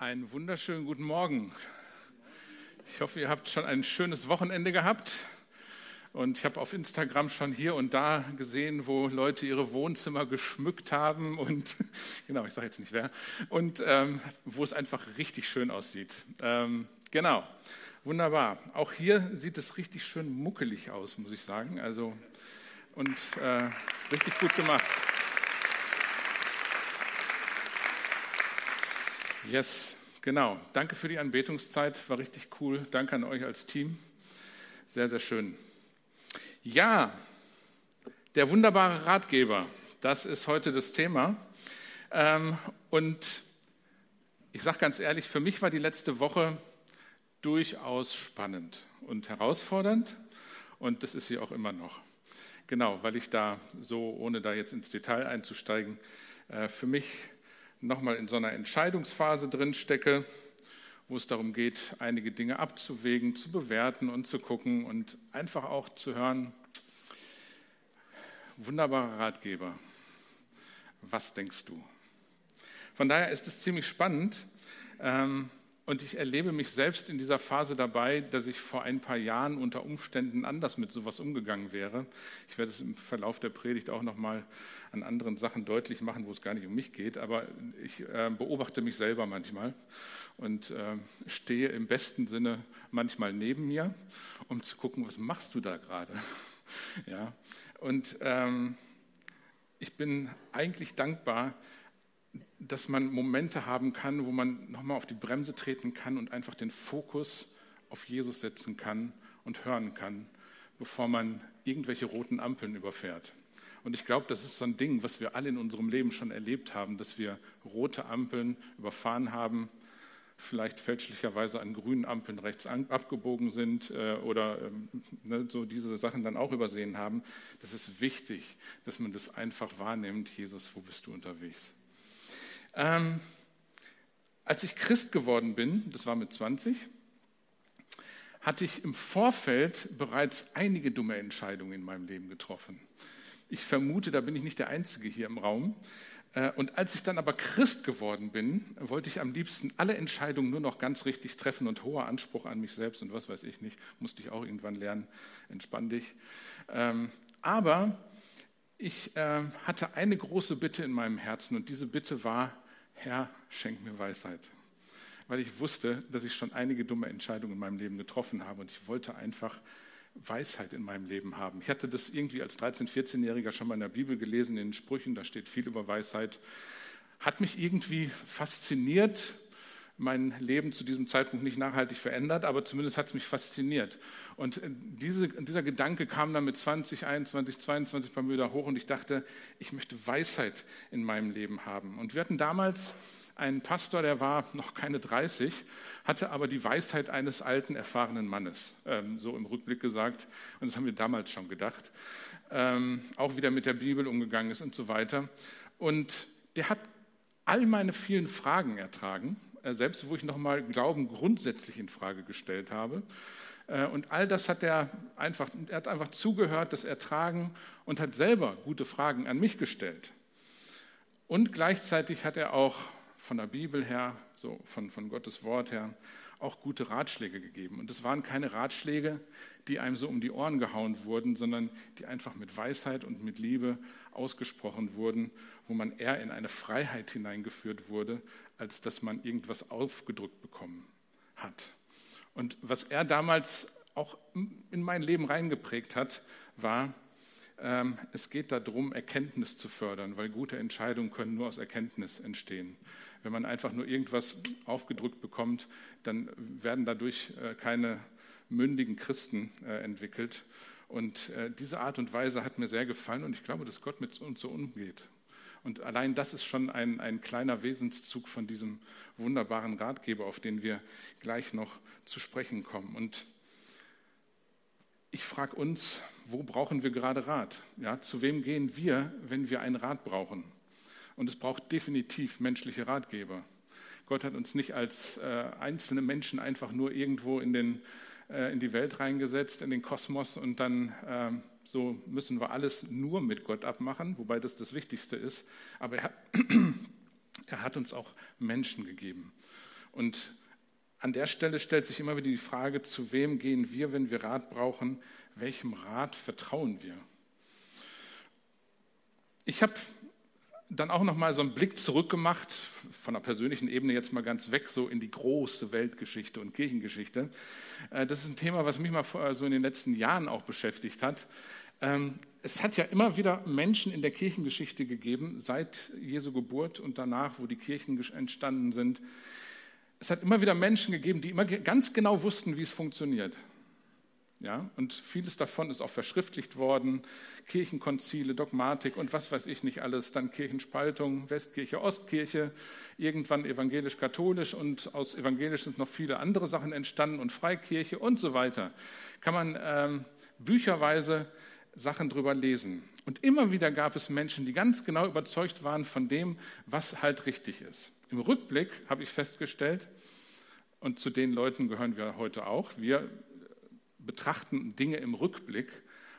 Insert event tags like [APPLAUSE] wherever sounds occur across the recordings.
Einen wunderschönen guten Morgen. Ich hoffe, ihr habt schon ein schönes Wochenende gehabt. Und ich habe auf Instagram schon hier und da gesehen, wo Leute ihre Wohnzimmer geschmückt haben und [LAUGHS] genau, ich sage jetzt nicht wer, und ähm, wo es einfach richtig schön aussieht. Ähm, genau, wunderbar. Auch hier sieht es richtig schön muckelig aus, muss ich sagen. Also und äh, richtig gut gemacht. Yes, genau. Danke für die Anbetungszeit, war richtig cool. Danke an euch als Team. Sehr, sehr schön. Ja, der wunderbare Ratgeber, das ist heute das Thema. Ähm, und ich sage ganz ehrlich, für mich war die letzte Woche durchaus spannend und herausfordernd. Und das ist sie auch immer noch. Genau, weil ich da so, ohne da jetzt ins Detail einzusteigen, äh, für mich nochmal in so einer Entscheidungsphase drin stecke, wo es darum geht, einige Dinge abzuwägen, zu bewerten und zu gucken und einfach auch zu hören, wunderbarer Ratgeber, was denkst du? Von daher ist es ziemlich spannend ähm, und ich erlebe mich selbst in dieser Phase dabei, dass ich vor ein paar Jahren unter Umständen anders mit sowas umgegangen wäre. Ich werde es im Verlauf der Predigt auch nochmal an anderen Sachen deutlich machen, wo es gar nicht um mich geht. Aber ich äh, beobachte mich selber manchmal und äh, stehe im besten Sinne manchmal neben mir, um zu gucken, was machst du da gerade? [LAUGHS] ja. Und ähm, ich bin eigentlich dankbar, dass man Momente haben kann, wo man nochmal auf die Bremse treten kann und einfach den Fokus auf Jesus setzen kann und hören kann, bevor man irgendwelche roten Ampeln überfährt. Und ich glaube, das ist so ein Ding, was wir alle in unserem Leben schon erlebt haben, dass wir rote Ampeln überfahren haben, vielleicht fälschlicherweise an grünen Ampeln rechts abgebogen sind äh, oder ähm, ne, so diese Sachen dann auch übersehen haben. Das ist wichtig, dass man das einfach wahrnimmt. Jesus, wo bist du unterwegs? Ähm, als ich Christ geworden bin, das war mit 20, hatte ich im Vorfeld bereits einige dumme Entscheidungen in meinem Leben getroffen. Ich vermute, da bin ich nicht der Einzige hier im Raum. Äh, und als ich dann aber Christ geworden bin, wollte ich am liebsten alle Entscheidungen nur noch ganz richtig treffen und hoher Anspruch an mich selbst und was weiß ich nicht, musste ich auch irgendwann lernen, entspann dich. Ähm, aber ich äh, hatte eine große Bitte in meinem Herzen und diese Bitte war, Herr, schenk mir Weisheit. Weil ich wusste, dass ich schon einige dumme Entscheidungen in meinem Leben getroffen habe und ich wollte einfach Weisheit in meinem Leben haben. Ich hatte das irgendwie als 13-, 14-Jähriger schon mal in der Bibel gelesen, in den Sprüchen, da steht viel über Weisheit. Hat mich irgendwie fasziniert, mein Leben zu diesem Zeitpunkt nicht nachhaltig verändert, aber zumindest hat es mich fasziniert. Und äh, diese, dieser Gedanke kam dann mit 20, 21, 22 bei mir da hoch und ich dachte, ich möchte Weisheit in meinem Leben haben. Und wir hatten damals einen Pastor, der war [LAUGHS] noch keine 30, hatte aber die Weisheit eines alten, erfahrenen Mannes, ähm, so im Rückblick gesagt. Und das haben wir damals schon gedacht. Ähm, auch wieder mit der Bibel umgegangen ist und so weiter. Und der hat all meine vielen Fragen ertragen selbst wo ich nochmal Glauben grundsätzlich in Frage gestellt habe. Äh, und all das hat er einfach, er hat einfach zugehört, das ertragen und hat selber gute Fragen an mich gestellt. Und gleichzeitig hat er auch von der Bibel her, so von, von Gottes Wort her, auch gute Ratschläge gegeben. Und es waren keine Ratschläge, die einem so um die Ohren gehauen wurden, sondern die einfach mit Weisheit und mit Liebe ausgesprochen wurden, wo man eher in eine Freiheit hineingeführt wurde, als dass man irgendwas aufgedrückt bekommen hat. Und was er damals auch in mein Leben reingeprägt hat, war, ähm, es geht darum, Erkenntnis zu fördern, weil gute Entscheidungen können nur aus Erkenntnis entstehen. Wenn man einfach nur irgendwas aufgedrückt bekommt, dann werden dadurch äh, keine mündigen Christen äh, entwickelt. Und äh, diese Art und Weise hat mir sehr gefallen und ich glaube, dass Gott mit uns so umgeht. Und allein das ist schon ein, ein kleiner Wesenszug von diesem wunderbaren Ratgeber, auf den wir gleich noch zu sprechen kommen. Und ich frage uns, wo brauchen wir gerade Rat? Ja, zu wem gehen wir, wenn wir einen Rat brauchen? Und es braucht definitiv menschliche Ratgeber. Gott hat uns nicht als äh, einzelne Menschen einfach nur irgendwo in, den, äh, in die Welt reingesetzt, in den Kosmos und dann äh, so müssen wir alles nur mit Gott abmachen, wobei das das Wichtigste ist. Aber er hat, [CLEARS THROAT] er hat uns auch Menschen gegeben. Und an der Stelle stellt sich immer wieder die Frage, zu wem gehen wir, wenn wir Rat brauchen? Welchem Rat vertrauen wir? Ich habe dann auch noch mal so einen Blick zurückgemacht, von der persönlichen Ebene jetzt mal ganz weg, so in die große Weltgeschichte und Kirchengeschichte. Äh, das ist ein Thema, was mich mal so in den letzten Jahren auch beschäftigt hat. Ähm, es hat ja immer wieder Menschen in der Kirchengeschichte gegeben, seit Jesu Geburt und danach, wo die Kirchen entstanden sind. Es hat immer wieder Menschen gegeben, die immer ganz genau wussten, wie es funktioniert. Ja, und vieles davon ist auch verschriftlicht worden. Kirchenkonzile, Dogmatik und was weiß ich nicht alles. Dann Kirchenspaltung, Westkirche, Ostkirche, irgendwann evangelisch-katholisch und aus evangelisch sind noch viele andere Sachen entstanden und Freikirche und so weiter. Kann man ähm, bücherweise Sachen drüber lesen. Und immer wieder gab es Menschen, die ganz genau überzeugt waren von dem, was halt richtig ist. Im Rückblick habe ich festgestellt, und zu den Leuten gehören wir heute auch, wir betrachten Dinge im Rückblick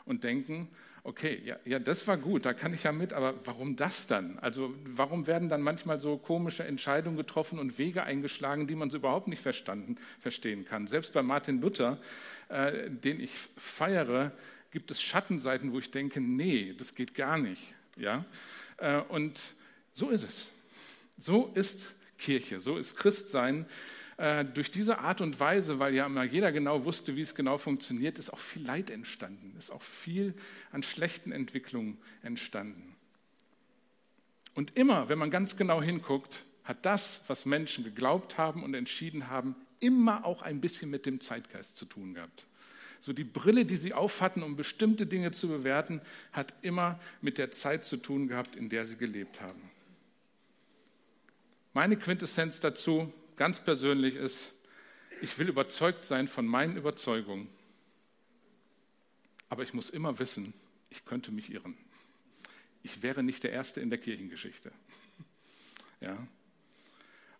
und denken, okay, ja, ja, das war gut, da kann ich ja mit, aber warum das dann? Also warum werden dann manchmal so komische Entscheidungen getroffen und Wege eingeschlagen, die man so überhaupt nicht verstanden, verstehen kann? Selbst bei Martin Luther, äh, den ich feiere, gibt es Schattenseiten, wo ich denke, nee, das geht gar nicht. Ja? Äh, und so ist es. So ist Kirche, so ist Christsein. Äh, durch diese Art und Weise, weil ja immer jeder genau wusste, wie es genau funktioniert, ist auch viel Leid entstanden, ist auch viel an schlechten Entwicklungen entstanden. Und immer, wenn man ganz genau hinguckt, hat das, was Menschen geglaubt haben und entschieden haben, immer auch ein bisschen mit dem Zeitgeist zu tun gehabt. So die Brille, die sie aufhatten, um bestimmte Dinge zu bewerten, hat immer mit der Zeit zu tun gehabt, in der sie gelebt haben. Meine Quintessenz dazu, ganz persönlich ist, ich will überzeugt sein von meinen Überzeugungen, aber ich muss immer wissen, ich könnte mich irren. Ich wäre nicht der Erste in der Kirchengeschichte. [LAUGHS] Ja?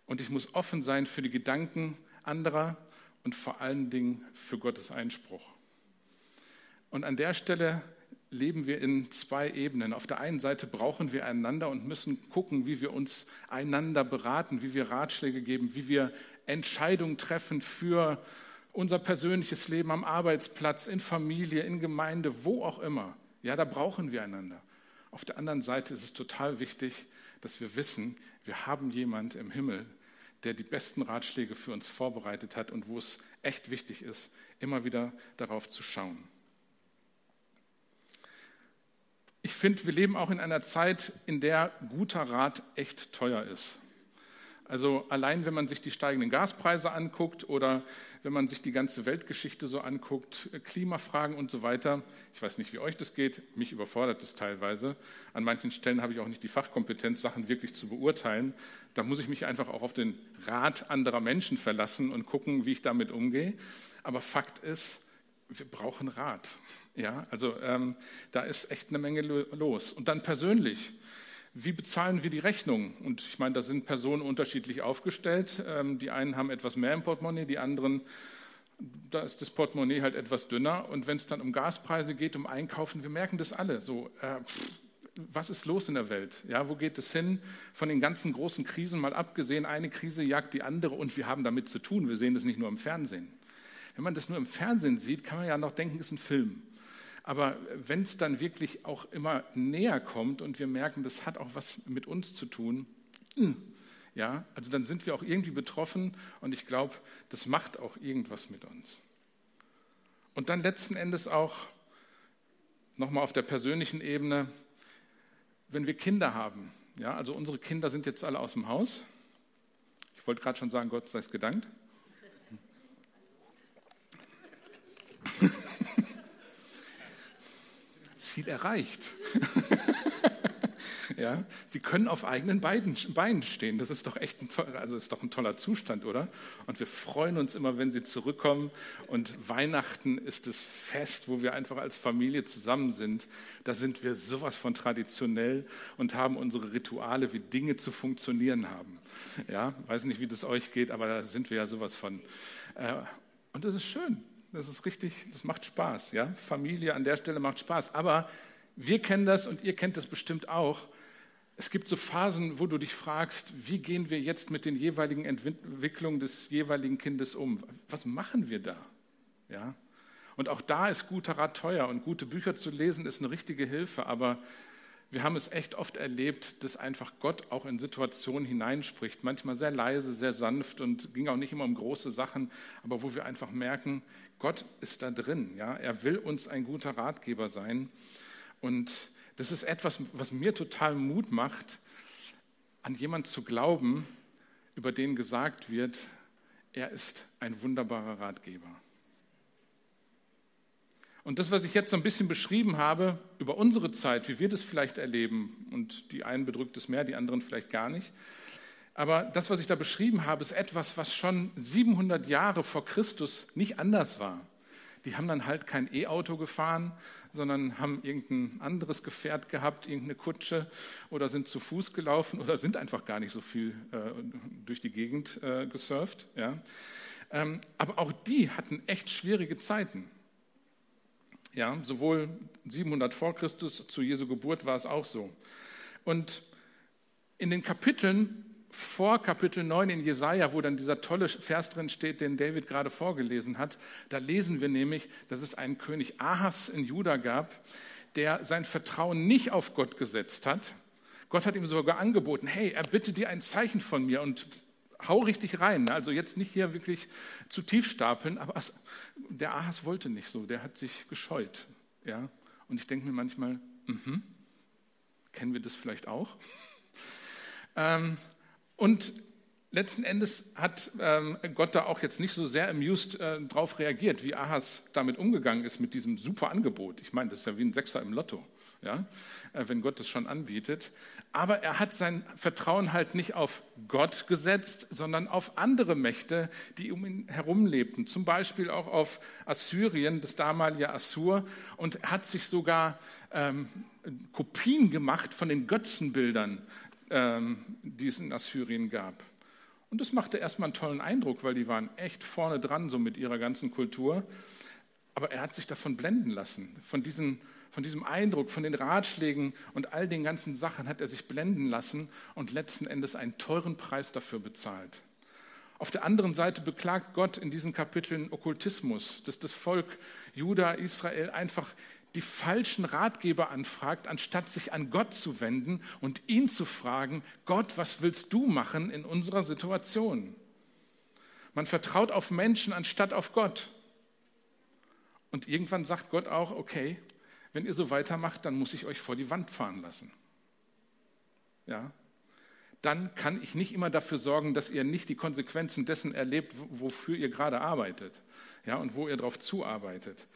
Und ich muss offen sein für die Gedanken anderer und vor allen Dingen für Gottes Einspruch. Und an der Stelle leben wir in zwei Ebenen. Auf der einen Seite brauchen wir einander und müssen gucken, wie wir uns einander beraten, wie wir Ratschläge geben, wie wir Entscheidungen treffen für unser persönliches Leben am Arbeitsplatz, in Familie, in Gemeinde, wo auch immer. Ja, da brauchen wir einander. Auf der anderen Seite ist es total wichtig, dass wir wissen, wir haben jemand im Himmel, der die besten Ratschläge für uns vorbereitet hat und wo es echt wichtig ist, immer wieder darauf zu schauen. Ich finde, wir leben auch in einer Zeit, in der guter Rat echt teuer ist. Also allein, wenn man sich die steigenden Gaspreise anguckt oder wenn man sich die ganze Weltgeschichte so anguckt, Klimafragen und so weiter. Ich weiß nicht, wie euch das geht. Mich überfordert das teilweise. An manchen Stellen habe ich auch nicht die Fachkompetenz, Sachen wirklich zu beurteilen. Da muss ich mich einfach auch auf den Rat anderer Menschen verlassen und gucken, wie ich damit umgehe. Aber Fakt ist, wir brauchen Rat. Ja, also ähm, da ist echt eine Menge los. Und dann persönlich, wie bezahlen wir die Rechnung? Und ich meine, da sind Personen unterschiedlich aufgestellt. Ähm, die einen haben etwas mehr im Portemonnaie, die anderen, da ist das Portemonnaie halt etwas dünner. Und wenn es dann um Gaspreise geht, um Einkaufen, wir merken das alle. So, äh, was ist los in der Welt? Ja, wo geht es hin? Von den ganzen großen Krisen mal abgesehen, eine Krise jagt die andere und wir haben damit zu tun. Wir sehen das nicht nur im Fernsehen. Wenn man das nur im Fernsehen sieht, kann man ja noch denken, es ist ein Film. Aber wenn es dann wirklich auch immer näher kommt und wir merken, das hat auch was mit uns zu tun, hm, ja, also dann sind wir auch irgendwie betroffen und ich glaube, das macht auch irgendwas mit uns. Und dann letzten Endes auch nochmal auf der persönlichen Ebene, wenn wir Kinder haben, ja, also unsere Kinder sind jetzt alle aus dem Haus. Ich wollte gerade schon sagen, Gott sei es gedankt. Ziel erreicht. [LAUGHS] ja, sie können auf eigenen Beinen stehen. Das ist doch echt ein, also ist doch ein toller Zustand, oder? Und wir freuen uns immer, wenn sie zurückkommen. Und Weihnachten ist das Fest, wo wir einfach als Familie zusammen sind. Da sind wir sowas von traditionell und haben unsere Rituale, wie Dinge zu funktionieren haben. Ja, weiß nicht, wie das euch geht, aber da sind wir ja sowas von. Äh, und das ist schön. Das ist richtig, das macht Spaß. Ja? Familie an der Stelle macht Spaß. Aber wir kennen das und ihr kennt das bestimmt auch. es gibt so Phasen, wo du dich fragst, wie gehen wir jetzt mit den jeweiligen Entwicklungen des jeweiligen Kindes um? Was machen wir da? Ja? Und auch da ist guter Rat teuer und gute Bücher zu lesen ist eine richtige Hilfe, aber wir haben es echt oft erlebt, dass einfach Gott auch in Situationen hineinspricht, manchmal sehr leise, sehr sanft und ging auch nicht immer um große Sachen, aber wo wir einfach merken, Gott ist da drin. Ja? Er will uns ein guter Ratgeber sein. Und das ist etwas, was mir total Mut macht, an jemanden zu glauben, über den gesagt wird, er ist ein wunderbarer Ratgeber. Und das, was ich jetzt so ein bisschen beschrieben habe über unsere Zeit, wie wir das vielleicht erleben, und die einen bedrückt es mehr, die anderen vielleicht gar nicht, aber das, was ich da beschrieben habe, ist etwas, was schon 700 Jahre vor Christus nicht anders war. Die haben dann halt kein E-Auto gefahren, sondern haben irgendein anderes Gefährt gehabt, irgendeine Kutsche oder sind zu Fuß gelaufen oder sind einfach gar nicht so viel äh, durch die Gegend äh, gesurft. Ja. Ähm, aber auch die hatten echt schwierige Zeiten. Ja, sowohl 700 vor Christus zu Jesu Geburt war es auch so. Und in den Kapiteln vor Kapitel 9 in Jesaja, wo dann dieser tolle Vers drin steht, den David gerade vorgelesen hat, da lesen wir nämlich, dass es einen König Ahas in Juda gab, der sein Vertrauen nicht auf Gott gesetzt hat. Gott hat ihm sogar angeboten, hey, er bitte dir ein Zeichen von mir und hau richtig rein. Ne? Also jetzt nicht hier wirklich zu tief stapeln, aber der Ahas wollte nicht so, der hat sich gescheut. Ja? Und ich denke mir manchmal, mh, kennen wir das vielleicht auch? [LAUGHS] ähm, und letzten Endes hat ähm, Gott da auch jetzt nicht so sehr amused äh, drauf reagiert, wie Ahas damit umgegangen ist mit diesem super Angebot. Ich meine, das ist ja wie ein Sechser im Lotto, ja? Äh, wenn Gott das schon anbietet. Aber er hat sein Vertrauen halt nicht auf Gott gesetzt, sondern auf andere Mächte, die um ihn herum lebten. Zum Beispiel auch auf Assyrien, das damalige Assur, und hat sich sogar ähm, Kopien gemacht von den Götzenbildern die es in Assyrien gab. Und das machte erstmal einen tollen Eindruck, weil die waren echt vorne dran, so mit ihrer ganzen Kultur. Aber er hat sich davon blenden lassen. Von, diesen, von diesem Eindruck, von den Ratschlägen und all den ganzen Sachen hat er sich blenden lassen und letzten Endes einen teuren Preis dafür bezahlt. Auf der anderen Seite beklagt Gott in diesen Kapiteln Okkultismus, dass das Volk Juda, Israel einfach die falschen Ratgeber anfragt, anstatt sich an Gott zu wenden und ihn zu fragen, Gott, was willst du machen in unserer Situation? Man vertraut auf Menschen anstatt auf Gott. Und irgendwann sagt Gott auch, okay, wenn ihr so weitermacht, dann muss ich euch vor die Wand fahren lassen. Ja? Dann kann ich nicht immer dafür sorgen, dass ihr nicht die Konsequenzen dessen erlebt, wofür ihr gerade arbeitet ja, und wo ihr darauf zuarbeitet.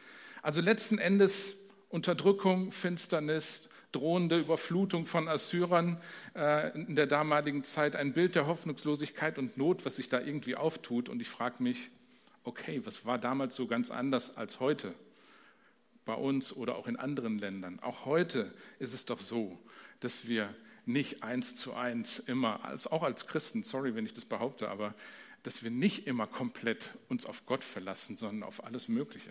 Also letzten Endes Unterdrückung, Finsternis, drohende Überflutung von Assyrern äh, in der damaligen Zeit, ein Bild der Hoffnungslosigkeit und Not, was sich da irgendwie auftut. Und ich frage mich, okay, was war damals so ganz anders als heute? Bei uns oder auch in anderen Ländern. Auch heute ist es doch so, dass wir nicht eins zu eins immer, als, auch als Christen, sorry, wenn ich das behaupte, aber dass wir nicht immer komplett uns auf Gott verlassen, sondern auf alles Mögliche,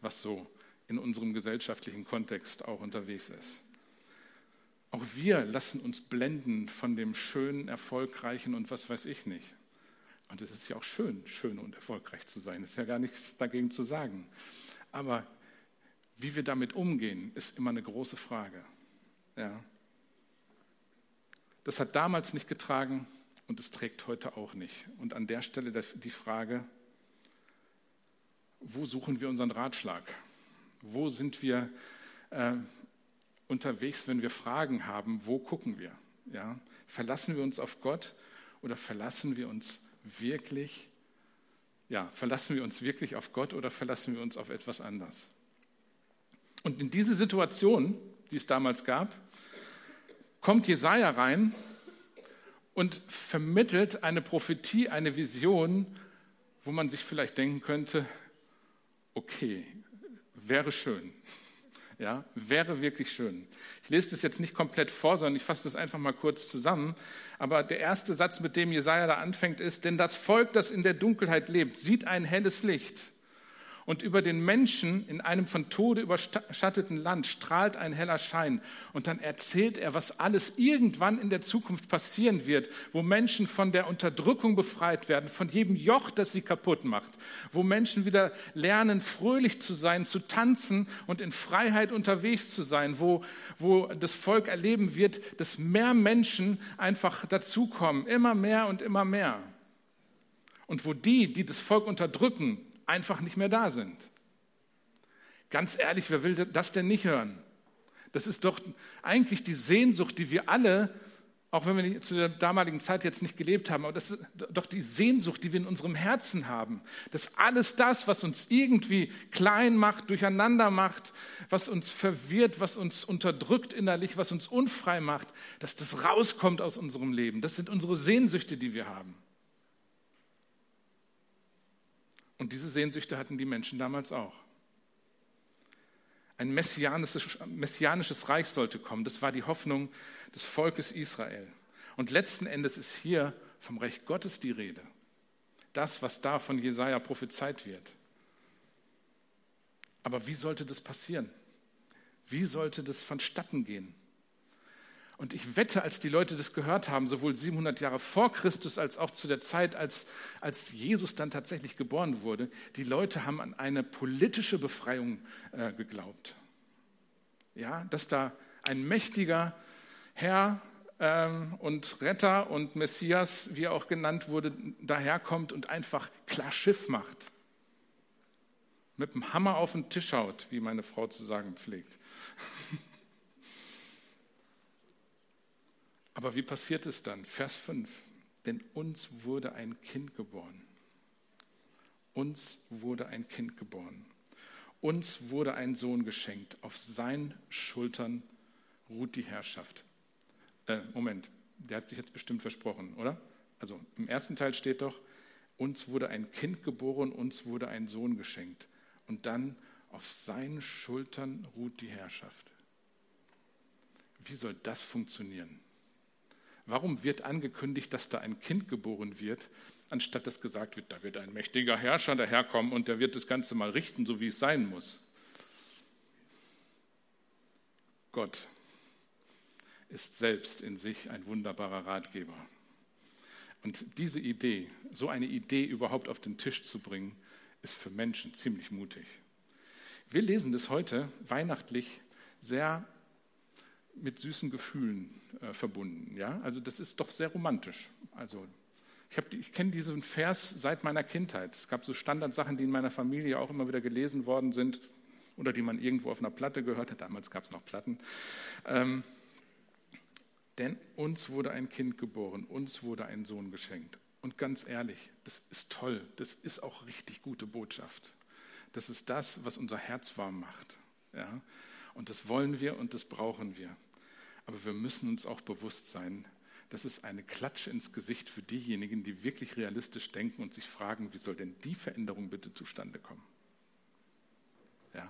was so in unserem gesellschaftlichen Kontext auch unterwegs ist. Auch wir lassen uns blenden von dem schönen, erfolgreichen und was weiß ich nicht. Und es ist ja auch schön, schön und erfolgreich zu sein. Es ist ja gar nichts dagegen zu sagen. Aber wie wir damit umgehen, ist immer eine große Frage. Ja. Das hat damals nicht getragen und es trägt heute auch nicht. Und an der Stelle die Frage, wo suchen wir unseren Ratschlag? Wo sind wir äh, unterwegs, wenn wir Fragen haben? Wo gucken wir? Ja? Verlassen wir uns auf Gott oder verlassen wir uns wirklich, ja, verlassen wir uns wirklich auf Gott oder verlassen wir uns auf etwas anderes? Und in diese Situation, die es damals gab, kommt Jesaja rein und vermittelt eine Prophetie, eine Vision, wo man sich vielleicht denken könnte, okay, Wäre schön. [LAUGHS] Ja, wäre wirklich schön. Ich lese das jetzt nicht komplett vor, sondern ich fasse das einfach mal kurz zusammen. Aber der erste Satz, mit dem Jesaja da anfängt, ist: Denn das Volk, das in der Dunkelheit lebt, sieht ein helles Licht. Und über den Menschen in einem von Tode überschatteten Land strahlt ein heller Schein. Und dann erzählt er, was alles irgendwann in der Zukunft passieren wird, wo Menschen von der Unterdrückung befreit werden, von jedem Joch, das sie kaputt macht, wo Menschen wieder lernen, fröhlich zu sein, zu tanzen und in Freiheit unterwegs zu sein, wo, wo das Volk erleben wird, dass mehr Menschen einfach dazukommen, immer mehr und immer mehr. Und wo die, die das Volk unterdrücken, einfach nicht mehr da sind. Ganz ehrlich, wer will das denn nicht hören? Das ist doch eigentlich die Sehnsucht, die wir alle, auch wenn wir zu der damaligen Zeit jetzt nicht gelebt haben, aber das ist doch die Sehnsucht, die wir in unserem Herzen haben, dass alles das, was uns irgendwie klein macht, durcheinander macht, was uns verwirrt, was uns unterdrückt innerlich, was uns unfrei macht, dass das rauskommt aus unserem Leben. Das sind unsere Sehnsüchte, die wir haben. Und diese Sehnsüchte hatten die Menschen damals auch. Ein messianisches, messianisches Reich sollte kommen. Das war die Hoffnung des Volkes Israel. Und letzten Endes ist hier vom Recht Gottes die Rede. Das, was da von Jesaja prophezeit wird. Aber wie sollte das passieren? Wie sollte das vonstatten gehen? Und ich wette, als die Leute das gehört haben, sowohl 700 Jahre vor Christus als auch zu der Zeit, als, als Jesus dann tatsächlich geboren wurde, die Leute haben an eine politische Befreiung äh, geglaubt. Ja, dass da ein mächtiger Herr ähm, und Retter und Messias, wie er auch genannt wurde, daherkommt und einfach klar Schiff macht. Mit dem Hammer auf den Tisch haut, wie meine Frau zu sagen pflegt. [LAUGHS] Aber wie passiert es dann? Vers 5. Denn uns wurde ein Kind geboren. Uns wurde ein Kind geboren. Uns wurde ein Sohn geschenkt. Auf seinen Schultern ruht die Herrschaft. Äh, Moment, der hat sich jetzt bestimmt versprochen, oder? Also im ersten Teil steht doch, uns wurde ein Kind geboren, uns wurde ein Sohn geschenkt. Und dann auf seinen Schultern ruht die Herrschaft. Wie soll das funktionieren? Warum wird angekündigt, dass da ein Kind geboren wird, anstatt dass gesagt wird, da wird ein mächtiger Herrscher daherkommen und der wird das Ganze mal richten, so wie es sein muss? Gott ist selbst in sich ein wunderbarer Ratgeber. Und diese Idee, so eine Idee überhaupt auf den Tisch zu bringen, ist für Menschen ziemlich mutig. Wir lesen das heute weihnachtlich sehr mit süßen Gefühlen äh, verbunden. Ja? Also das ist doch sehr romantisch. Also ich, ich kenne diesen Vers seit meiner Kindheit. Es gab so Standardsachen, die in meiner Familie auch immer wieder gelesen worden sind oder die man irgendwo auf einer Platte gehört hat. Damals gab es noch Platten. Ähm, denn uns wurde ein Kind geboren, uns wurde ein Sohn geschenkt. Und ganz ehrlich, das ist toll, das ist auch richtig gute Botschaft. Das ist das, was unser Herz warm macht. Ja? Und das wollen wir und das brauchen wir. Aber wir müssen uns auch bewusst sein, das ist eine Klatsche ins Gesicht für diejenigen, die wirklich realistisch denken und sich fragen, wie soll denn die Veränderung bitte zustande kommen? Ja.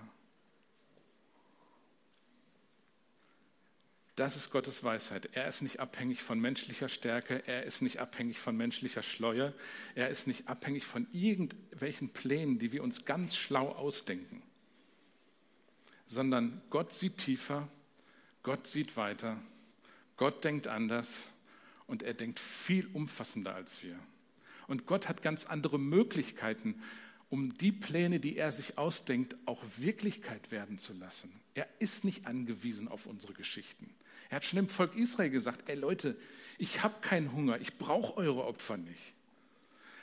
Das ist Gottes Weisheit. Er ist nicht abhängig von menschlicher Stärke, er ist nicht abhängig von menschlicher Schleue, er ist nicht abhängig von irgendwelchen Plänen, die wir uns ganz schlau ausdenken, sondern Gott sieht tiefer Gott sieht weiter, Gott denkt anders und er denkt viel umfassender als wir. Und Gott hat ganz andere Möglichkeiten, um die Pläne, die er sich ausdenkt, auch Wirklichkeit werden zu lassen. Er ist nicht angewiesen auf unsere Geschichten. Er hat schon dem Volk Israel gesagt, ey Leute, ich habe keinen Hunger, ich brauche eure Opfer nicht.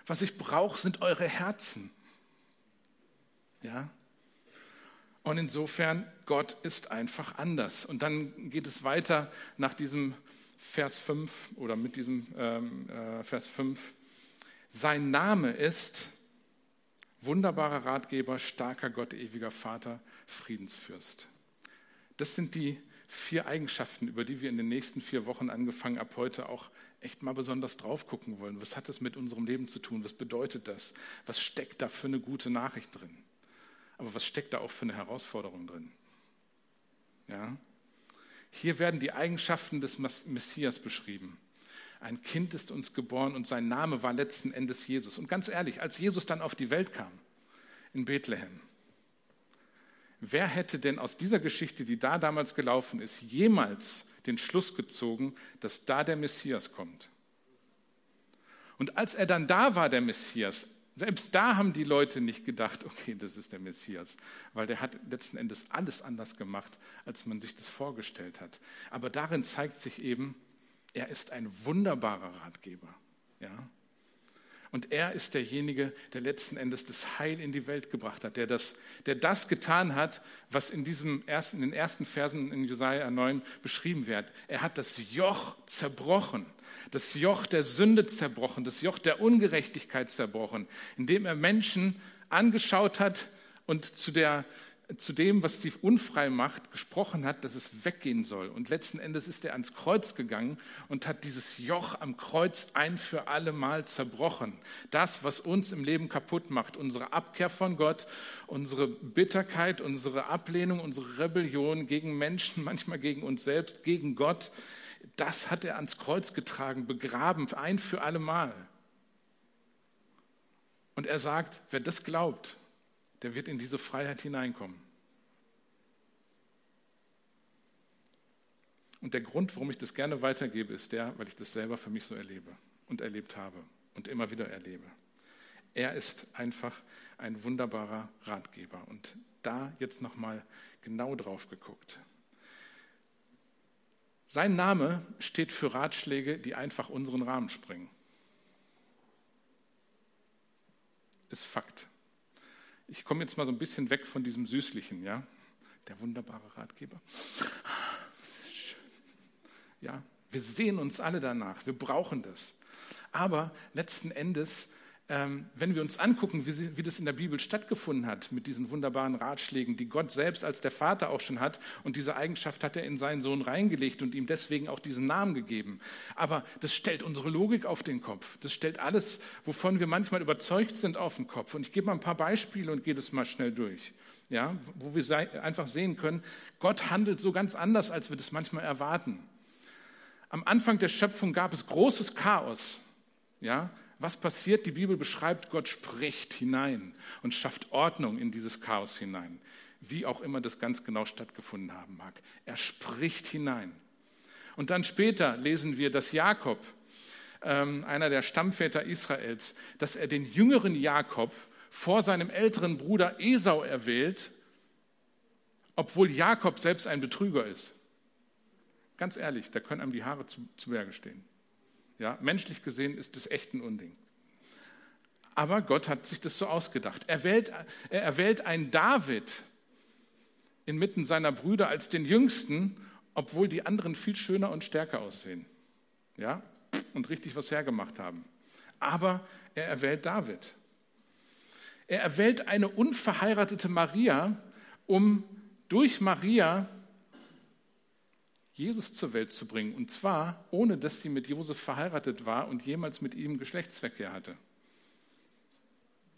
Was ich brauche, sind eure Herzen. Ja? Und insofern, Gott ist einfach anders. Und dann geht es weiter nach diesem Vers 5 oder mit diesem ähm, äh, Vers 5. Sein Name ist wunderbarer Ratgeber, starker Gott, ewiger Vater, Friedensfürst. Das sind die vier Eigenschaften, über die wir in den nächsten vier Wochen angefangen ab heute auch echt mal besonders drauf gucken wollen. Was hat das mit unserem Leben zu tun? Was bedeutet das? Was steckt da für eine gute Nachricht drin? Aber was steckt da auch für eine Herausforderung drin? Ja? Hier werden die Eigenschaften des Messias beschrieben. Ein Kind ist uns geboren und sein Name war letzten Endes Jesus. Und ganz ehrlich, als Jesus dann auf die Welt kam, in Bethlehem, wer hätte denn aus dieser Geschichte, die da damals gelaufen ist, jemals den Schluss gezogen, dass da der Messias kommt? Und als er dann da war, der Messias, selbst da haben die Leute nicht gedacht, okay, das ist der Messias, weil der hat letzten Endes alles anders gemacht, als man sich das vorgestellt hat. Aber darin zeigt sich eben, er ist ein wunderbarer Ratgeber. Ja? Und er ist derjenige, der letzten Endes das Heil in die Welt gebracht hat, der das, der das getan hat, was in, diesem ersten, in den ersten Versen in Jesaja 9 beschrieben wird. Er hat das Joch zerbrochen, das Joch der Sünde zerbrochen, das Joch der Ungerechtigkeit zerbrochen, indem er Menschen angeschaut hat und zu der zu dem, was sie unfrei macht, gesprochen hat, dass es weggehen soll. Und letzten Endes ist er ans Kreuz gegangen und hat dieses Joch am Kreuz ein für alle Mal zerbrochen. Das, was uns im Leben kaputt macht, unsere Abkehr von Gott, unsere Bitterkeit, unsere Ablehnung, unsere Rebellion gegen Menschen, manchmal gegen uns selbst, gegen Gott, das hat er ans Kreuz getragen, begraben, ein für alle Mal. Und er sagt, wer das glaubt, der wird in diese Freiheit hineinkommen. Und der Grund, warum ich das gerne weitergebe, ist der, weil ich das selber für mich so erlebe und erlebt habe und immer wieder erlebe. Er ist einfach ein wunderbarer Ratgeber. Und da jetzt nochmal genau drauf geguckt. Sein Name steht für Ratschläge, die einfach unseren Rahmen springen. Ist Fakt. Ich komme jetzt mal so ein bisschen weg von diesem Süßlichen, ja? Der wunderbare Ratgeber. Ja, wir sehen uns alle danach, wir brauchen das. Aber letzten Endes wenn wir uns angucken, wie, das in der Bibel stattgefunden hat, mit diesen wunderbaren Ratschlägen, die Gott selbst als der Vater auch schon hat, und diese Eigenschaft hat er in seinen Sohn reingelegt und ihm deswegen auch diesen Namen gegeben. Aber das stellt unsere Logik auf den Kopf. Das stellt alles, wovon wir manchmal überzeugt sind, auf den Kopf. Und ich gebe mal ein paar Beispiele und gehe das mal schnell durch. Ja, wo wir einfach sehen können, Gott handelt so ganz anders, als wir das manchmal erwarten. Am Anfang der Schöpfung gab es großes Chaos. Ja, was passiert? Die Bibel beschreibt, Gott spricht hinein und schafft Ordnung in dieses Chaos hinein, wie auch immer das ganz genau stattgefunden haben mag. Er spricht hinein. Und dann später lesen wir, dass Jakob, ähm, einer der Stammväter Israels, dass er den jüngeren Jakob vor seinem älteren Bruder Esau erwählt, obwohl Jakob selbst ein Betrüger ist. Ganz ehrlich, da können einem die Haare zu, zu Berge stehen. Ja, menschlich gesehen ist das echt ein Unding. Aber Gott hat sich das so ausgedacht. Er wählt, er erwählt einen David inmitten seiner Brüder als den Jüngsten, obwohl die anderen viel schöner und stärker aussehen. Ja, und richtig was hergemacht haben. Aber er erwählt David. Er erwählt eine unverheiratete Maria, um durch Maria Jesus zur Welt zu bringen. Und zwar ohne, dass sie mit Josef verheiratet war und jemals mit ihm Geschlechtsverkehr hatte.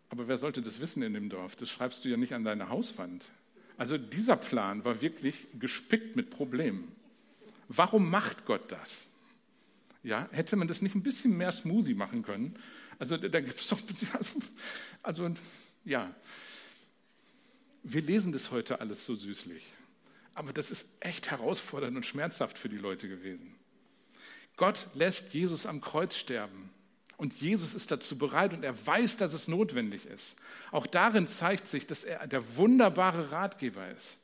Aber wer sollte das wissen in dem Dorf? Das schreibst du ja nicht an deine Hauswand. Also dieser Plan war wirklich gespickt mit Problemen. Warum macht Gott das? Ja, hätte man das nicht ein bisschen mehr Smoothie machen können? Also da gibt es doch, [LAUGHS] also ja, wir lesen das heute alles so süßlich. Aber das ist echt herausfordernd und schmerzhaft für die Leute gewesen. Gott lässt Jesus am Kreuz sterben. Und Jesus ist dazu bereit und er weiß, dass es notwendig ist. Auch darin zeigt sich, dass er der wunderbare Ratgeber ist.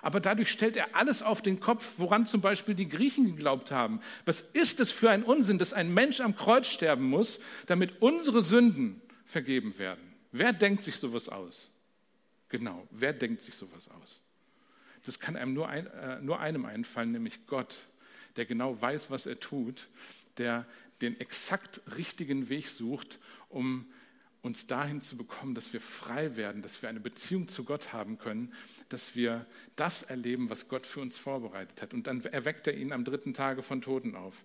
Aber dadurch stellt er alles auf den Kopf, woran zum Beispiel die Griechen geglaubt haben. Was ist es für ein Unsinn, dass ein Mensch am Kreuz sterben muss, damit unsere Sünden vergeben werden? Wer denkt sich sowas aus? Genau, wer denkt sich sowas aus? Das kann einem nur, ein, äh, nur einem einfallen, nämlich Gott, der genau weiß, was er tut, der den exakt richtigen Weg sucht, um uns dahin zu bekommen, dass wir frei werden, dass wir eine Beziehung zu Gott haben können, dass wir das erleben, was Gott für uns vorbereitet hat. Und dann erweckt er ihn am dritten Tage von Toten auf.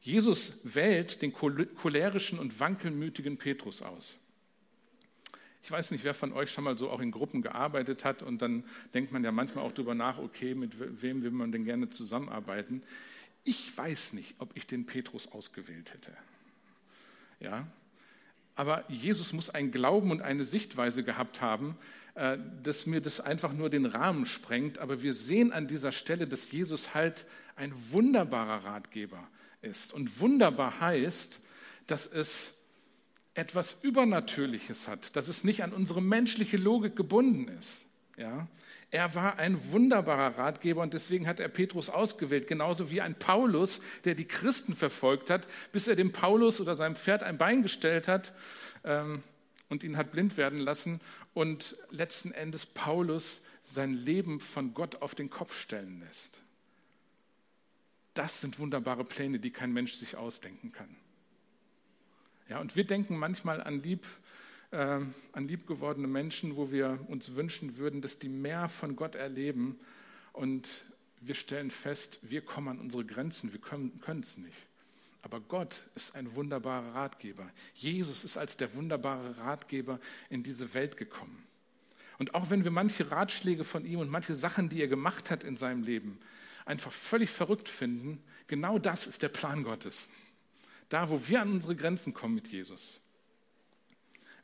Jesus wählt den cholerischen und wankelmütigen Petrus aus. Ich weiß nicht, wer von euch schon mal so auch in Gruppen gearbeitet hat und dann denkt man ja manchmal auch darüber nach, okay, mit wem will man denn gerne zusammenarbeiten? Ich weiß nicht, ob ich den Petrus ausgewählt hätte. Ja, Aber Jesus muss einen Glauben und eine Sichtweise gehabt haben, äh, dass mir das einfach nur den Rahmen sprengt. Aber wir sehen an dieser Stelle, dass Jesus halt ein wunderbarer Ratgeber ist. Und wunderbar heißt, dass es etwas Übernatürliches hat, dass es nicht an unsere menschliche Logik gebunden ist. Ja? Er war ein wunderbarer Ratgeber und deswegen hat er Petrus ausgewählt, genauso wie ein Paulus, der die Christen verfolgt hat, bis er dem Paulus oder seinem Pferd ein Bein gestellt hat ähm, und ihn hat blind werden lassen und letzten Endes Paulus sein Leben von Gott auf den Kopf stellen lässt. Das sind wunderbare Pläne, die kein Mensch sich ausdenken kann. Ja, und wir denken manchmal an lieb äh, an liebgewordene Menschen, wo wir uns wünschen würden, dass die mehr von Gott erleben. Und wir stellen fest, wir kommen an unsere Grenzen, wir können es nicht. Aber Gott ist ein wunderbarer Ratgeber. Jesus ist als der wunderbare Ratgeber in diese Welt gekommen. Und auch wenn wir manche Ratschläge von ihm und manche Sachen, die er gemacht hat in seinem Leben, einfach völlig verrückt finden, genau das ist der Plan Gottes. Da, wo wir an unsere Grenzen kommen mit Jesus.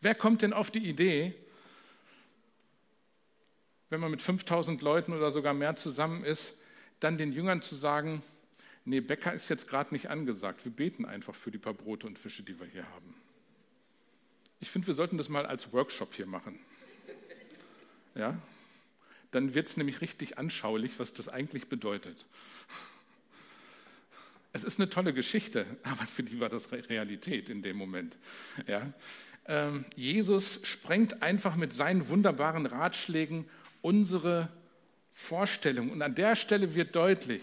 Wer kommt denn auf die Idee, wenn man mit 5000 Leuten oder sogar mehr zusammen ist, dann den Jüngern zu sagen, nee, Bäcker ist jetzt gerade nicht angesagt, wir beten einfach für die paar Brote und Fische, die wir hier haben. Ich finde, wir sollten das mal als Workshop hier machen. Ja? Dann wird es nämlich richtig anschaulich, was das eigentlich bedeutet. Es ist eine tolle Geschichte, [LAUGHS] aber für die war das Realität in dem Moment. Ja? Ähm, Jesus sprengt einfach mit seinen wunderbaren Ratschlägen unsere Vorstellung. Und an der Stelle wird deutlich,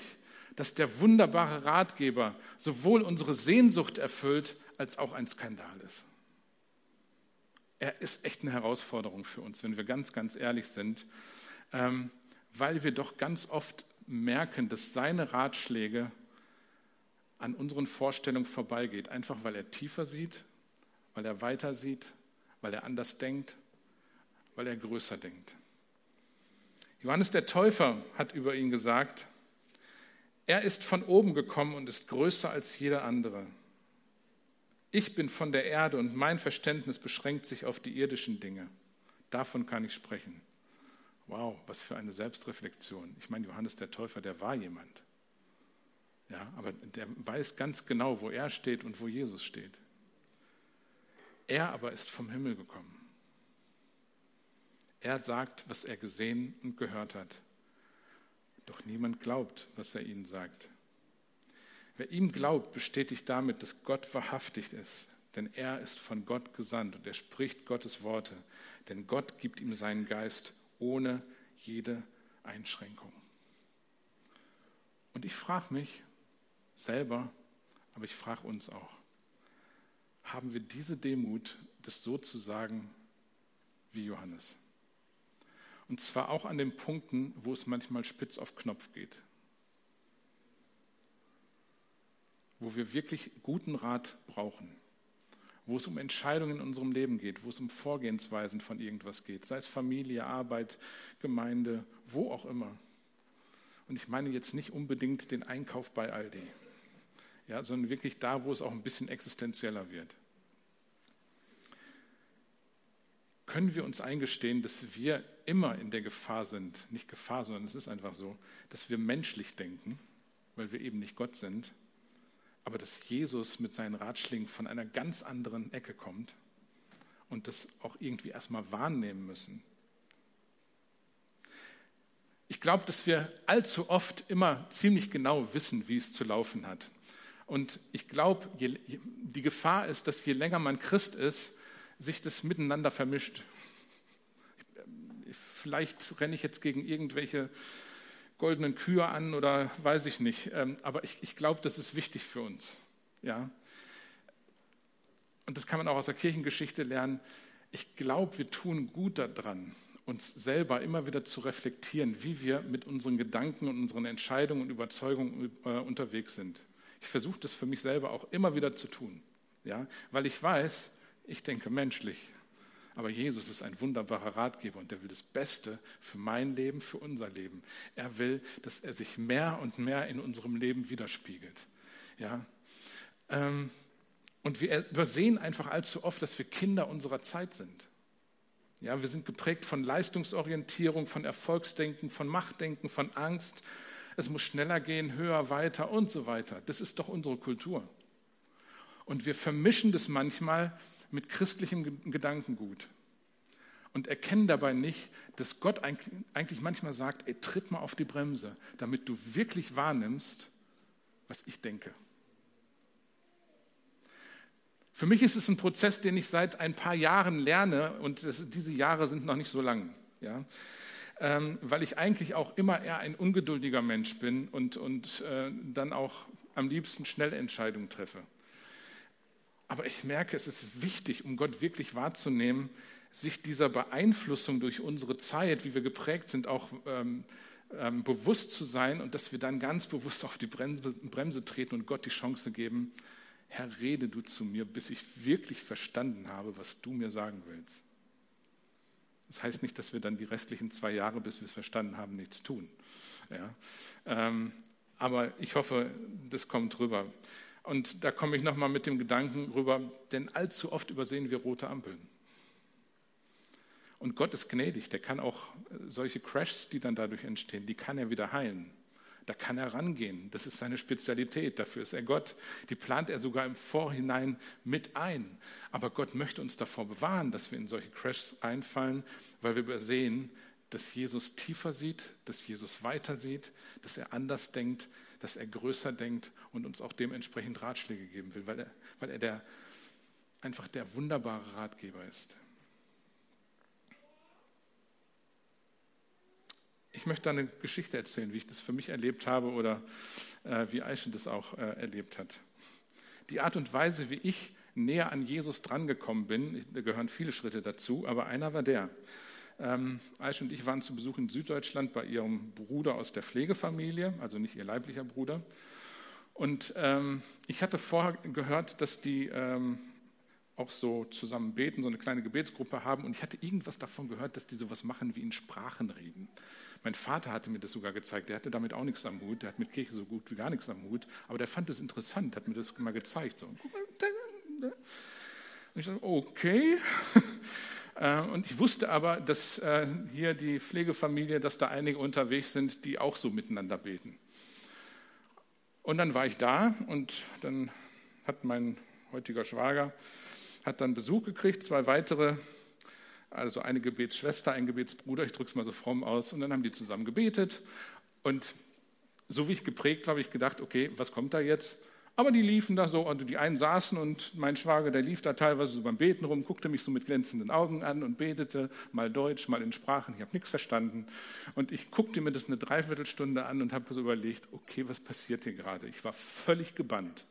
dass der wunderbare Ratgeber sowohl unsere Sehnsucht erfüllt, als auch ein Skandal ist. Er ist echt eine Herausforderung für uns, wenn wir ganz, ganz ehrlich sind, ähm, weil wir doch ganz oft merken, dass seine Ratschläge an unseren Vorstellungen vorbeigeht, einfach weil er tiefer sieht weil er weiter sieht, weil er anders denkt, weil er größer denkt. Johannes der Täufer hat über ihn gesagt, er ist von oben gekommen und ist größer als jeder andere. Ich bin von der Erde und mein Verständnis beschränkt sich auf die irdischen Dinge. Davon kann ich sprechen. Wow, was für eine Selbstreflexion. Ich meine, Johannes der Täufer, der war jemand. Ja, aber der weiß ganz genau, wo er steht und wo Jesus steht. Er aber ist vom Himmel gekommen. Er sagt, was er gesehen und gehört hat. Doch niemand glaubt, was er ihnen sagt. Wer ihm glaubt, bestätigt damit, dass Gott wahrhaftig ist, denn er ist von Gott gesandt und er spricht Gottes Worte, denn Gott gibt ihm seinen Geist ohne jede Einschränkung. Und ich frage mich selber, aber ich frage uns auch, haben wir diese Demut, das so zu sagen wie Johannes. Und zwar auch an den Punkten, wo es manchmal spitz auf Knopf geht. Wo wir wirklich guten Rat brauchen. Wo es um Entscheidungen in unserem Leben geht, wo es um Vorgehensweisen von irgendwas geht, sei es Familie, Arbeit, Gemeinde, wo auch immer. Und ich meine jetzt nicht unbedingt den Einkauf bei Aldi ja, sondern wirklich da, wo es auch ein bisschen existenzieller wird. Können wir uns eingestehen, dass wir immer in der Gefahr sind, nicht Gefahr, sondern es ist einfach so, dass wir menschlich denken, weil wir eben nicht Gott sind, aber dass Jesus mit seinen Ratschlägen von einer ganz anderen Ecke kommt und das auch irgendwie erstmal wahrnehmen müssen. Ich glaube, dass wir allzu oft immer ziemlich genau wissen, wie es zu laufen hat. Und ich glaube, die Gefahr ist, dass je länger man Christ ist, sich das miteinander vermischt. Vielleicht renne ich jetzt gegen irgendwelche goldenen Kühe an oder weiß ich nicht. Ähm, aber ich, ich glaube, das ist wichtig für uns. Ja? Und das kann man auch aus der Kirchengeschichte lernen. Ich glaube, wir tun gut daran, uns selber immer wieder zu reflektieren, wie wir mit unseren Gedanken und unseren Entscheidungen und Überzeugungen äh, unterwegs sind. Ich versuche das für mich selber auch immer wieder zu tun, ja, weil ich weiß, ich denke menschlich, aber Jesus ist ein wunderbarer Ratgeber und er will das Beste für mein Leben, für unser Leben. Er will, dass er sich mehr und mehr in unserem Leben widerspiegelt. Ja? Ähm, Und wir übersehen einfach allzu oft, dass wir Kinder unserer Zeit sind. Ja, wir sind geprägt von Leistungsorientierung, von Erfolgsdenken, von Machtdenken, von Angst. Es muss schneller gehen, höher, weiter und so weiter. Das ist doch unsere Kultur. Und wir vermischen das manchmal mit christlichem Gedankengut und erkennen dabei nicht, dass Gott eigentlich manchmal sagt, ey, tritt mal auf die Bremse, damit du wirklich wahrnimmst, was ich denke. Für mich ist es ein Prozess, den ich seit ein paar Jahren lerne und diese Jahre sind noch nicht so lang. Ja? Ähm, weil ich eigentlich auch immer eher ein ungeduldiger Mensch bin und, und äh, dann auch am liebsten schnell Entscheidungen treffe. Aber ich merke, es ist wichtig, um Gott wirklich wahrzunehmen, sich dieser Beeinflussung durch unsere Zeit, wie wir geprägt sind, auch ähm, ähm, bewusst zu sein und dass wir dann ganz bewusst auf die Bremse, Bremse treten und Gott die Chance geben, Herr, rede du zu mir, bis ich wirklich verstanden habe, was du mir sagen willst. Das heißt nicht, dass wir dann die restlichen zwei Jahre, bis wir es verstanden haben, nichts tun. Ja? Ähm, aber ich hoffe, das kommt rüber. Und da komme ich nochmal mit dem Gedanken rüber, denn allzu oft übersehen wir rote Ampeln. Und Gott ist gnädig, der kann auch solche Crashs, die dann dadurch entstehen, die kann er wieder heilen. Da kann er rangehen. Das ist seine Spezialität. Dafür ist er Gott. Die plant er sogar im Vorhinein mit ein. Aber Gott möchte uns davor bewahren, dass wir in solche Crashs einfallen, weil wir übersehen, dass Jesus tiefer sieht, dass Jesus weiter sieht, dass er anders denkt, dass er größer denkt und uns auch dementsprechend Ratschläge geben will, weil er, weil er der, einfach der wunderbare Ratgeber ist. Ich möchte eine Geschichte erzählen, wie ich das für mich erlebt habe oder äh, wie Aische das auch äh, erlebt hat. Die Art und Weise, wie ich näher an Jesus drangekommen bin, da gehören viele Schritte dazu, aber einer war der. Ähm, Aische und ich waren zu Besuch in Süddeutschland bei ihrem Bruder aus der Pflegefamilie, also nicht ihr leiblicher Bruder. Und ähm, ich hatte vorher gehört, dass die ähm, auch so zusammen beten, so eine kleine Gebetsgruppe haben. Und ich hatte irgendwas davon gehört, dass die sowas machen wie in Sprachen reden. Mein Vater hatte mir das sogar gezeigt. Der hatte damit auch nichts am Hut. Der hat mit Kirche so gut wie gar nichts am Hut. Aber der fand es interessant, hat mir das mal gezeigt. So. Und ich dachte, okay. [LAUGHS] Äh, und ich wusste aber, dass äh, hier die Pflegefamilie, dass da einige unterwegs sind, die auch so miteinander beten. Und dann war ich da und dann hat mein heutiger Schwager hat dann Besuch gekriegt, zwei weitere also eine Gebetsschwester, ein Gebetsbruder, ich drücke es mal so fromm aus, und dann haben die zusammen gebetet. Und so wie ich geprägt war, habe ich gedacht, okay, was kommt da jetzt? Aber die liefen da so, also die einen saßen und mein Schwager, der lief da teilweise so beim Beten rum, guckte mich so mit glänzenden Augen an und betete, mal Deutsch, mal in Sprachen. Ich habe nichts verstanden. Und ich guckte mir das eine Dreiviertelstunde an und habe so überlegt, okay, was passiert hier gerade? Ich war völlig gebannt.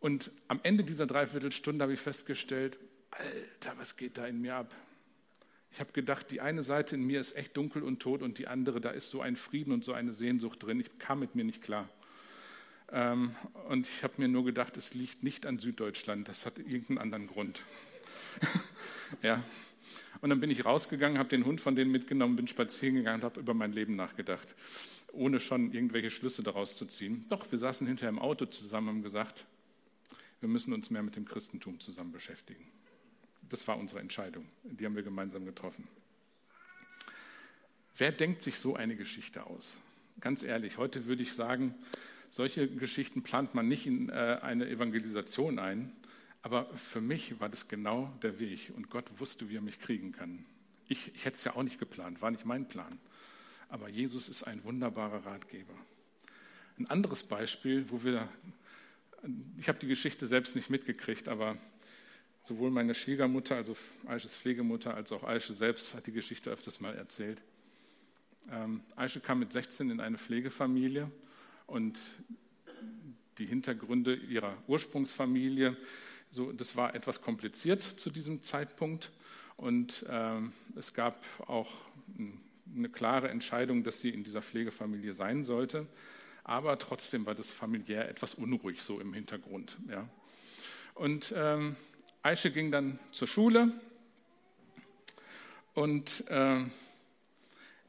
Und am Ende dieser Dreiviertelstunde habe ich festgestellt, Alter, was geht da in mir ab? Ich habe gedacht, die eine Seite in mir ist echt dunkel und tot und die andere, da ist so ein Frieden und so eine Sehnsucht drin. Ich kam mit mir nicht klar. Ähm, und ich habe mir nur gedacht, es liegt nicht an Süddeutschland, das hat irgendeinen anderen Grund. [LAUGHS] ja. Und dann bin ich rausgegangen, habe den Hund von denen mitgenommen, bin spazieren gegangen und habe über mein Leben nachgedacht, ohne schon irgendwelche Schlüsse daraus zu ziehen. Doch, wir saßen hinterher im Auto zusammen und haben gesagt, wir müssen uns mehr mit dem Christentum zusammen beschäftigen. Das war unsere Entscheidung. Die haben wir gemeinsam getroffen. Wer denkt sich so eine Geschichte aus? Ganz ehrlich, heute würde ich sagen, solche Geschichten plant man nicht in äh, eine Evangelisation ein. Aber für mich war das genau der Weg und Gott wusste, wie er mich kriegen kann. Ich, ich hätte es ja auch nicht geplant, war nicht mein Plan. Aber Jesus ist ein wunderbarer Ratgeber. Ein anderes Beispiel, wo wir, ich habe die Geschichte selbst nicht mitgekriegt, aber Sowohl meine Schwiegermutter, also Aisches Pflegemutter, als auch Aische selbst hat die Geschichte öfters mal erzählt. Ähm, Aische kam mit 16 in eine Pflegefamilie und die Hintergründe ihrer Ursprungsfamilie, so, das war etwas kompliziert zu diesem Zeitpunkt und ähm, es gab auch eine klare Entscheidung, dass sie in dieser Pflegefamilie sein sollte. Aber trotzdem war das familiär etwas unruhig so im Hintergrund. Ja. Und ähm, Aische ging dann zur Schule und äh,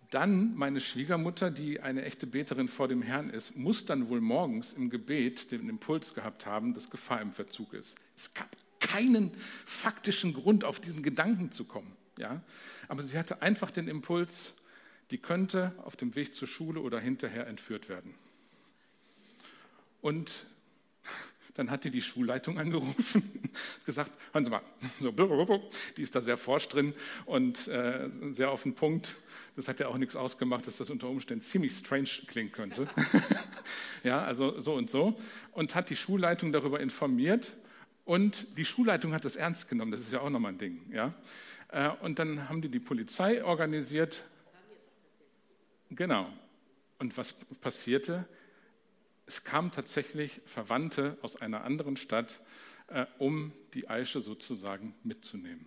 dann meine Schwiegermutter, die eine echte Beterin vor dem Herrn ist, muss dann wohl morgens im Gebet den Impuls gehabt haben, dass Gefahr im Verzug ist. Es gab keinen faktischen Grund, auf diesen Gedanken zu kommen. Ja? Aber sie hatte einfach den Impuls, die könnte auf dem Weg zur Schule oder hinterher entführt werden. Und dann hat die die Schulleitung angerufen, [LAUGHS] gesagt, hören Sie mal, so, die ist da sehr forsch drin und äh, sehr auf den Punkt. Das hat ja auch nichts ausgemacht, dass das unter Umständen ziemlich strange klingen könnte. [LAUGHS] ja, also so und so. Und hat die Schulleitung darüber informiert. Und die Schulleitung hat das ernst genommen. Das ist ja auch nochmal ein Ding. Ja? Äh, und dann haben die die Polizei organisiert. Genau. Und was passierte? Es kamen tatsächlich Verwandte aus einer anderen Stadt, äh, um die Eiche sozusagen mitzunehmen.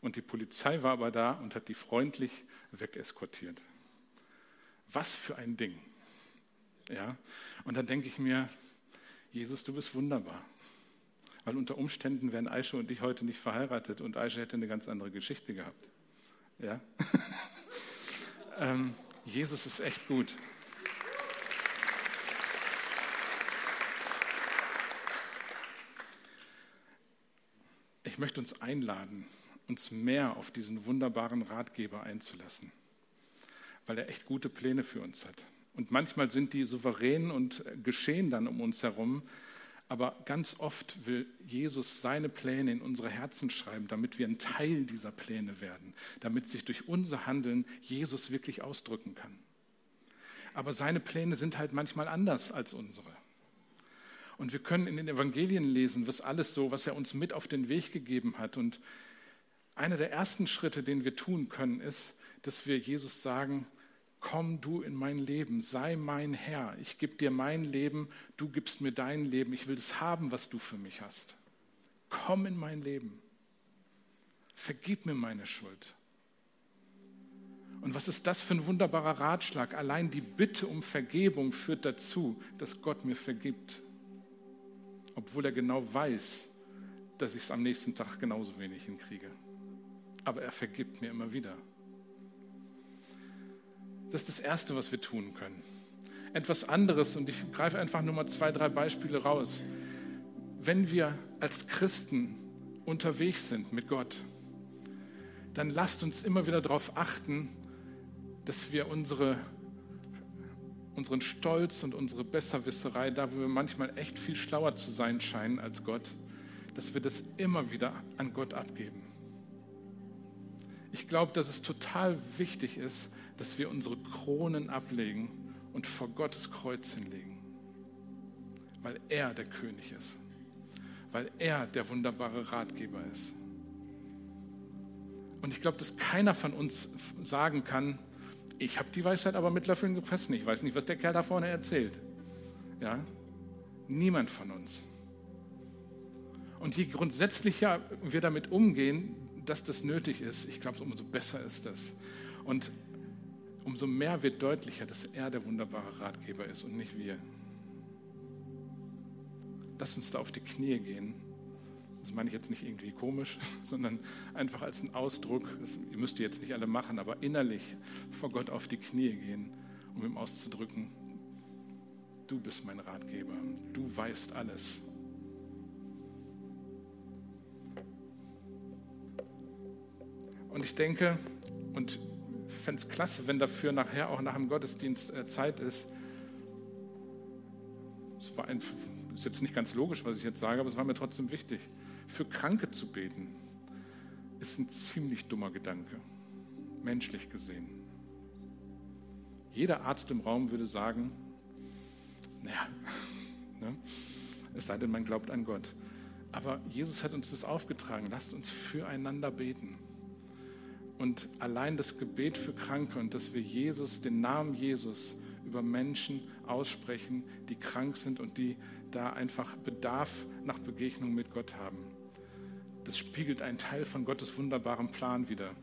Und die Polizei war aber da und hat die freundlich wegeskortiert. Was für ein Ding. Ja? Und dann denke ich mir, Jesus, du bist wunderbar. Weil unter Umständen wären Aisha und ich heute nicht verheiratet und Aisha hätte eine ganz andere Geschichte gehabt. Ja? [LAUGHS] ähm, Jesus ist echt gut. Möchte uns einladen, uns mehr auf diesen wunderbaren Ratgeber einzulassen, weil er echt gute Pläne für uns hat. Und manchmal sind die souverän und geschehen dann um uns herum, aber ganz oft will Jesus seine Pläne in unsere Herzen schreiben, damit wir ein Teil dieser Pläne werden, damit sich durch unser Handeln Jesus wirklich ausdrücken kann. Aber seine Pläne sind halt manchmal anders als unsere. Und wir können in den Evangelien lesen, was alles so, was er uns mit auf den Weg gegeben hat. Und einer der ersten Schritte, den wir tun können, ist, dass wir Jesus sagen, komm du in mein Leben, sei mein Herr, ich gebe dir mein Leben, du gibst mir dein Leben, ich will das haben, was du für mich hast. Komm in mein Leben, vergib mir meine Schuld. Und was ist das für ein wunderbarer Ratschlag? Allein die Bitte um Vergebung führt dazu, dass Gott mir vergibt obwohl er genau weiß, dass ich es am nächsten Tag genauso wenig hinkriege. Aber er vergibt mir immer wieder. Das ist das Erste, was wir tun können. Etwas anderes, und ich greife einfach nur mal zwei, drei Beispiele raus. Wenn wir als Christen unterwegs sind mit Gott, dann lasst uns immer wieder darauf achten, dass wir unsere unseren Stolz und unsere Besserwisserei, da wo wir manchmal echt viel schlauer zu sein scheinen als Gott, dass wir das immer wieder an Gott abgeben. Ich glaube, dass es total wichtig ist, dass wir unsere Kronen ablegen und vor Gottes Kreuz hinlegen, weil er der König ist, weil er der wunderbare Ratgeber ist. Und ich glaube, dass keiner von uns sagen kann, ich habe die Weisheit aber mit Löffeln gepresst. Ich weiß nicht, was der Kerl da vorne erzählt. Ja? Niemand von uns. Und je grundsätzlicher wir damit umgehen, dass das nötig ist, ich glaube, umso besser ist das. Und umso mehr wird deutlicher, dass er der wunderbare Ratgeber ist und nicht wir. Lass uns da auf die Knie gehen das meine ich jetzt nicht irgendwie komisch, [LAUGHS] sondern einfach als ein Ausdruck, das, ihr müsst ihr jetzt nicht alle machen, aber innerlich vor Gott auf die Knie gehen, um ihm auszudrücken, du bist mein Ratgeber, du weißt alles. Und ich denke, und fände es klasse, wenn dafür nachher auch nach dem Gottesdienst äh, Zeit ist. Es war ein, ist jetzt nicht ganz logisch, was ich jetzt sage, aber es war mir trotzdem wichtig für Kranke zu beten, ist ein ziemlich dummer Gedanke, menschlich gesehen. Jeder Arzt im Raum würde sagen, naja, [LAUGHS] ne? es sei denn, man glaubt an Gott. Aber Jesus hat uns das aufgetragen, lasst uns füreinander beten. Und allein das Gebet für Kranke und dass wir Jesus, den Namen Jesus über Menschen aussprechen, die krank sind und die da einfach Bedarf nach Begegnung mit Gott haben das spiegelt einen Teil von Gottes wunderbarem Plan wider.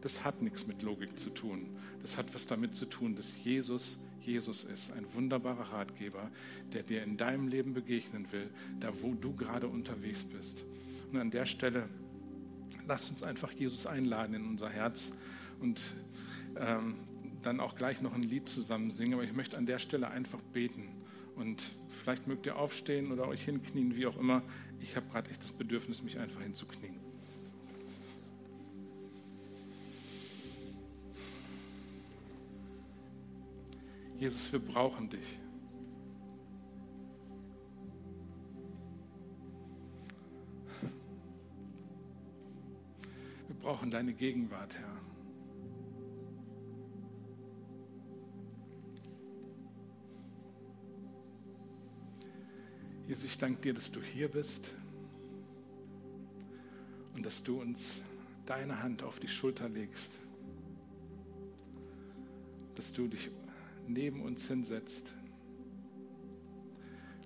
Das hat nichts mit Logik zu tun. Das hat was damit zu tun, dass Jesus Jesus ist, ein wunderbarer Ratgeber, der dir in deinem Leben begegnen will, da wo du gerade unterwegs bist. Und an der Stelle, lass uns einfach Jesus einladen in unser Herz und ähm, dann auch gleich noch ein Lied zusammen singen, aber ich möchte an der Stelle einfach beten. Und vielleicht mögt ihr aufstehen oder euch hinknien, wie auch immer. Ich habe gerade echt das Bedürfnis, mich einfach hinzuknien. Jesus, wir brauchen dich. Wir brauchen deine Gegenwart, Herr. Jesus, ich danke dir, dass du hier bist und dass du uns deine Hand auf die Schulter legst, dass du dich neben uns hinsetzt,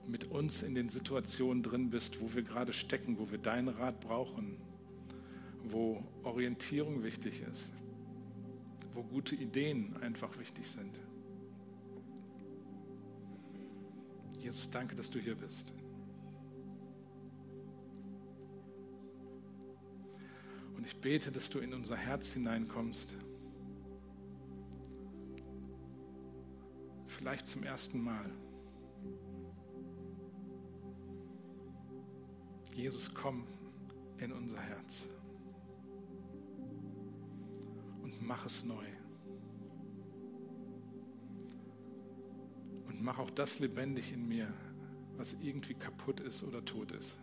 mit uns in den Situationen drin bist, wo wir gerade stecken, wo wir deinen Rat brauchen, wo Orientierung wichtig ist, wo gute Ideen einfach wichtig sind. Jesus, danke, dass du hier bist. Und ich bete, dass du in unser Herz hineinkommst vielleicht zum ersten Mal. Jesus, komm in unser Herz und mach es neu. Und mach auch das lebendig in mir, was irgendwie kaputt ist oder tot ist.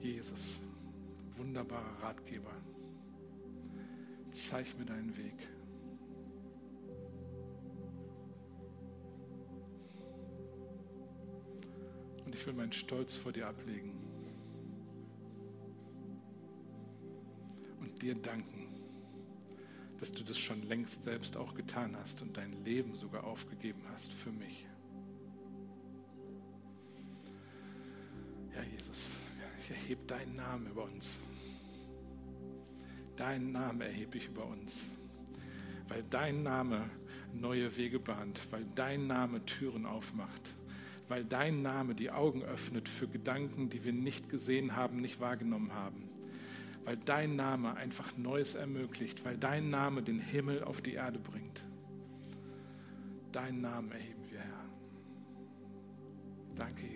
Jesus, wunderbarer Ratgeber, zeig mir deinen Weg. ich will meinen Stolz vor dir ablegen und dir danken, dass du das schon längst selbst auch getan hast und dein Leben sogar aufgegeben hast für mich. Ja, Jesus, ich erhebe deinen Namen über uns. Deinen Namen erhebe ich über uns, weil dein Name neue Wege bahnt, weil dein Name Türen aufmacht weil dein Name die Augen öffnet für Gedanken, die wir nicht gesehen haben, nicht wahrgenommen haben. Weil dein Name einfach Neues ermöglicht, weil dein Name den Himmel auf die Erde bringt. Deinen Namen erheben wir, Herr. Danke.